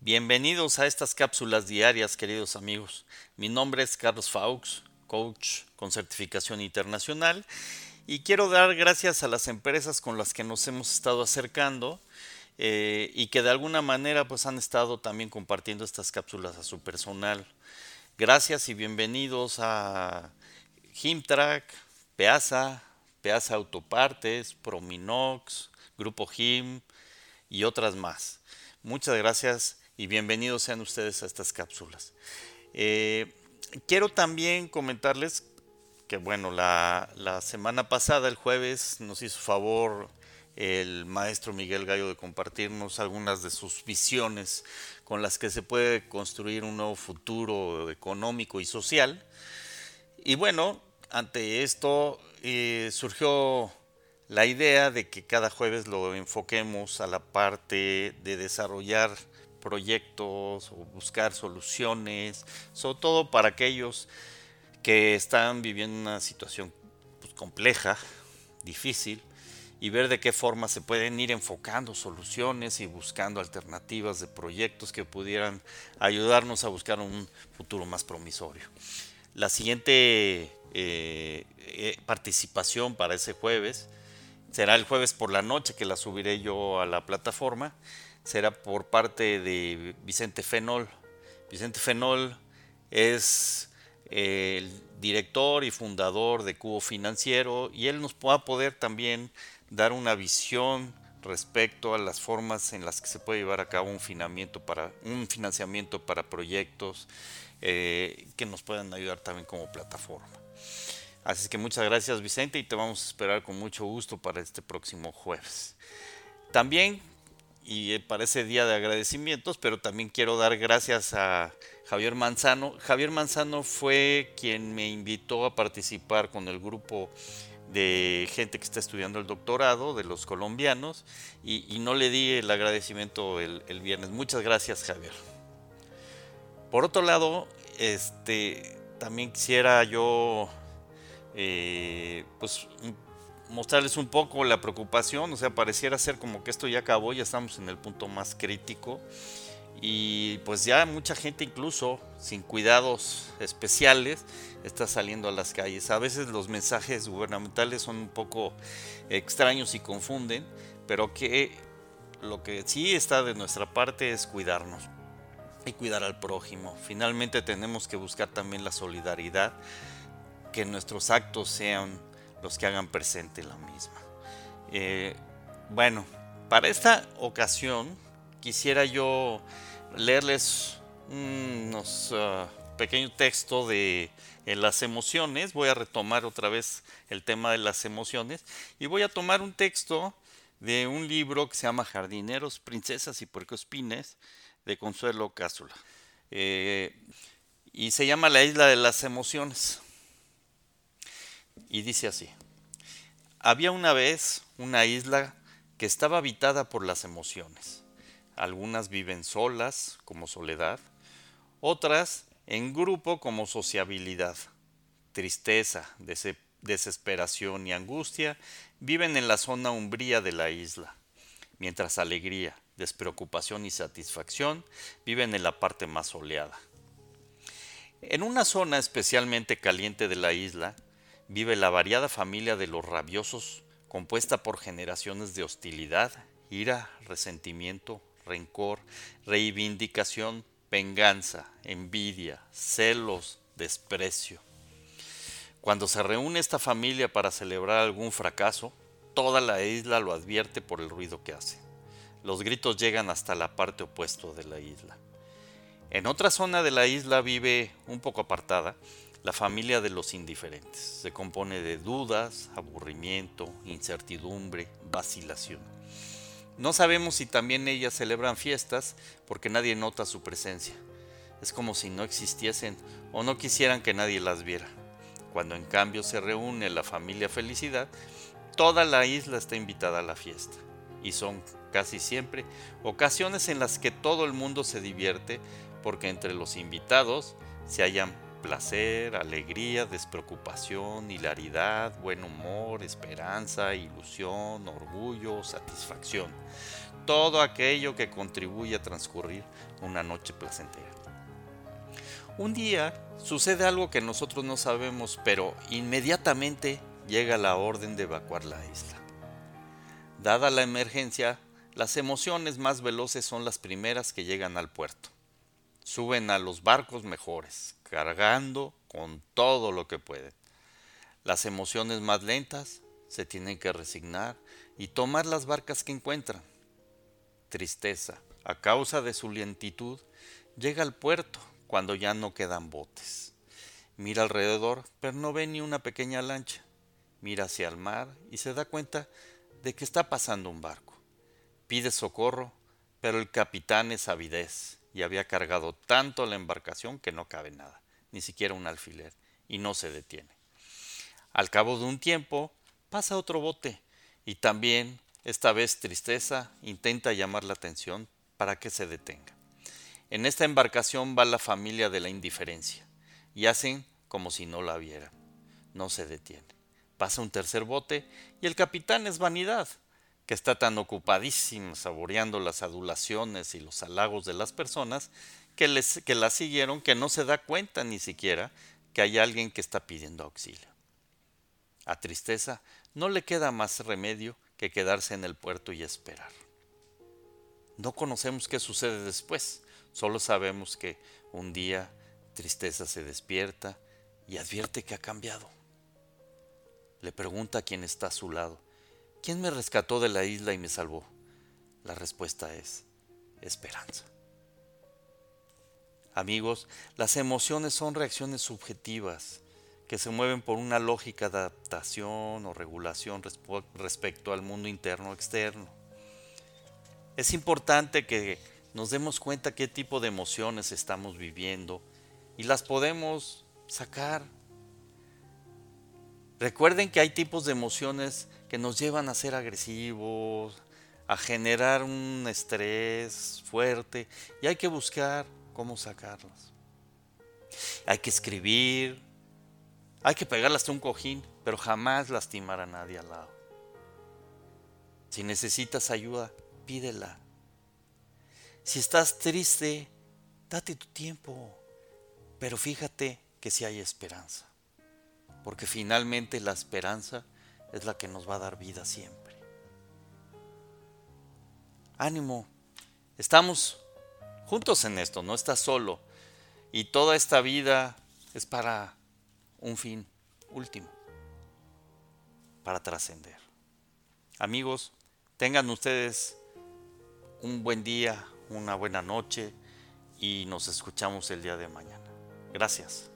Bienvenidos a estas cápsulas diarias, queridos amigos. Mi nombre es Carlos Faux, coach con certificación internacional, y quiero dar gracias a las empresas con las que nos hemos estado acercando eh, y que de alguna manera pues han estado también compartiendo estas cápsulas a su personal. Gracias y bienvenidos a Himtrack, Peasa, Peasa Autopartes, Prominox, Grupo Him y otras más. Muchas gracias y bienvenidos sean ustedes a estas cápsulas. Eh, quiero también comentarles que, bueno, la, semana pasada, el jueves, nos hizo favor el maestro Miguel Gallo de compartirnos algunas de sus visiones con las que se puede construir un nuevo futuro económico y social. Y bueno, ante esto eh, surgió la idea de que cada jueves lo enfoquemos a la parte de desarrollar proyectos o buscar soluciones, sobre todo para aquellos que están viviendo una situación pues, compleja, difícil, y ver de qué forma se pueden ir enfocando soluciones y buscando alternativas de proyectos que pudieran ayudarnos a buscar un futuro más promisorio. La siguiente eh, eh, participación para ese jueves será el jueves por la noche que la subiré yo a la plataforma será por parte de Vicente Fenol. Vicente Fenol es el director y fundador de Cubo Financiero y él nos va a poder también dar una visión respecto a las formas en las que se puede llevar a cabo un financiamiento para, un financiamiento para proyectos eh, que nos puedan ayudar también como plataforma. Así que muchas gracias Vicente y te vamos a esperar con mucho gusto para este próximo jueves. También y eh, para ese día de agradecimientos, pero también quiero dar gracias a Javier Manzano. Javier Manzano fue quien me invitó a participar con el grupo de gente que está estudiando el doctorado, de los colombianos, y, no le di el agradecimiento el, viernes. Muchas gracias, Javier. Por otro lado, este, también quisiera yo eh, pues, mostrarles un poco la preocupación, o sea, pareciera ser como que esto ya acabó, ya estamos en el punto más crítico y pues ya mucha gente incluso sin cuidados especiales está saliendo a las calles. A veces los mensajes gubernamentales son un poco extraños y confunden, pero que lo que sí está de nuestra parte es cuidarnos y cuidar al prójimo. Finalmente tenemos que buscar también la solidaridad, que nuestros actos sean los que hagan presente la misma. Eh, bueno, para esta ocasión quisiera yo leerles unos uh, pequeños textos de las emociones. Voy a retomar otra vez el tema de las emociones y voy a tomar un texto de un libro que se llama Jardineros, Princesas y Puercoespines de Consuelo Cázola. Eh, y se llama La isla de las emociones y dice así. Había una vez una isla que estaba habitada por las emociones. Algunas viven solas, como soledad, otras en grupo como sociabilidad. Tristeza, desesperación y angustia viven en la zona umbría de la isla, mientras alegría, despreocupación y satisfacción viven en la parte más soleada. En una zona especialmente caliente de la isla, vive la variada familia de los rabiosos, compuesta por generaciones de hostilidad, ira, resentimiento, rencor, reivindicación, venganza, envidia, celos, desprecio. Cuando se reúne esta familia para celebrar algún fracaso, toda la isla lo advierte por el ruido que hace. Los gritos llegan hasta la parte opuesta de la isla. En otra zona de la isla vive, un poco apartada, la familia de los indiferentes se compone de dudas, aburrimiento, incertidumbre, vacilación. No sabemos si también ellas celebran fiestas porque nadie nota su presencia. Es como si no existiesen o no quisieran que nadie las viera. Cuando en cambio se reúne la familia Felicidad, toda la isla está invitada a la fiesta. Y son casi siempre ocasiones en las que todo el mundo se divierte porque entre los invitados se hallan placer, alegría, despreocupación, hilaridad, buen humor, esperanza, ilusión, orgullo, satisfacción. todo aquello que contribuye a transcurrir una noche placentera. Un día sucede algo que nosotros no sabemos, pero inmediatamente llega la orden de evacuar la isla. Dada la emergencia, las emociones más veloces son las primeras que llegan al puerto. Suben a los barcos mejores, cargando con todo lo que pueden. Las emociones más lentas se tienen que resignar y tomar las barcas que encuentran. Tristeza, a causa de su lentitud, llega al puerto cuando ya no quedan botes. Mira alrededor, pero no ve ni una pequeña lancha. Mira hacia el mar y se da cuenta de que está pasando un barco. Pide socorro, pero el capitán es avidez y había cargado tanto la embarcación que no cabe nada, ni siquiera un alfiler, y no se detiene. Al cabo de un tiempo, pasa otro bote, y también, esta vez tristeza, intenta llamar la atención para que se detenga. En esta embarcación va la familia de la indiferencia, y hacen como si no la vieran. No se detiene. Pasa un tercer bote y el capitán es vanidad, que está tan ocupadísimo saboreando las adulaciones y los halagos de las personas que, les, que la siguieron que no se da cuenta ni siquiera que hay alguien que está pidiendo auxilio. A tristeza no le queda más remedio que quedarse en el puerto y esperar. No conocemos qué sucede después, solo sabemos que un día tristeza se despierta y advierte que ha cambiado. Le pregunta a quien está a su lado, ¿quién me rescató de la isla y me salvó? La respuesta es esperanza. Amigos, las emociones son reacciones subjetivas que se mueven por una lógica de adaptación o regulación respecto al mundo interno o externo. Es importante que nos demos cuenta qué tipo de emociones estamos viviendo y las podemos sacar Recuerden que hay tipos de emociones que nos llevan a ser agresivos, a generar un estrés fuerte y hay que buscar cómo sacarlas. Hay que escribir, hay que pegarlas a un cojín, pero jamás lastimar a nadie al lado. Si necesitas ayuda, pídela. Si estás triste, date tu tiempo, pero fíjate que si hay esperanza porque finalmente la esperanza es la que nos va a dar vida siempre. Ánimo, estamos juntos en esto, no estás solo. Y toda esta vida es para un fin último, para trascender. Amigos, tengan ustedes un buen día, una buena noche y nos escuchamos el día de mañana. Gracias.